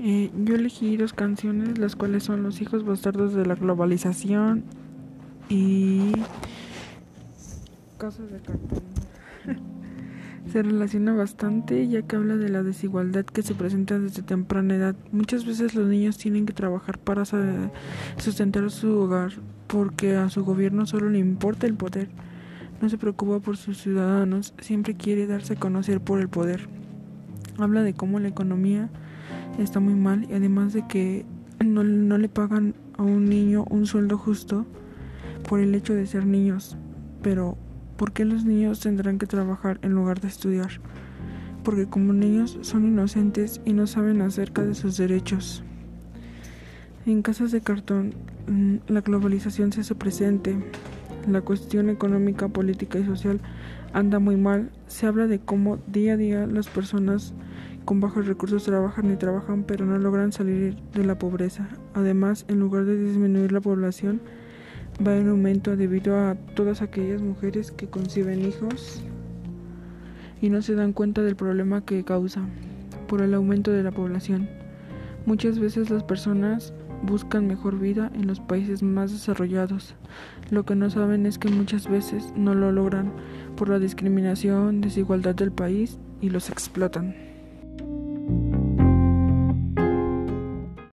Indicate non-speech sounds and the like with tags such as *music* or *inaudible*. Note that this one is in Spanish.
Eh, yo elegí dos canciones, las cuales son Los hijos bastardos de la globalización y Casas de cartón. *laughs* se relaciona bastante ya que habla de la desigualdad que se presenta desde temprana edad. Muchas veces los niños tienen que trabajar para sustentar su hogar porque a su gobierno solo le importa el poder. No se preocupa por sus ciudadanos, siempre quiere darse a conocer por el poder. Habla de cómo la economía está muy mal y además de que no, no le pagan a un niño un sueldo justo por el hecho de ser niños. Pero ¿Por qué los niños tendrán que trabajar en lugar de estudiar? Porque como niños son inocentes y no saben acerca de sus derechos. En casas de cartón, mm, la globalización se hace presente. La cuestión económica, política y social anda muy mal. Se habla de cómo día a día las personas con bajos recursos trabajan y trabajan pero no logran salir de la pobreza. Además, en lugar de disminuir la población, va en aumento debido a todas aquellas mujeres que conciben hijos y no se dan cuenta del problema que causa por el aumento de la población. Muchas veces las personas buscan mejor vida en los países más desarrollados. Lo que no saben es que muchas veces no lo logran por la discriminación, desigualdad del país y los explotan.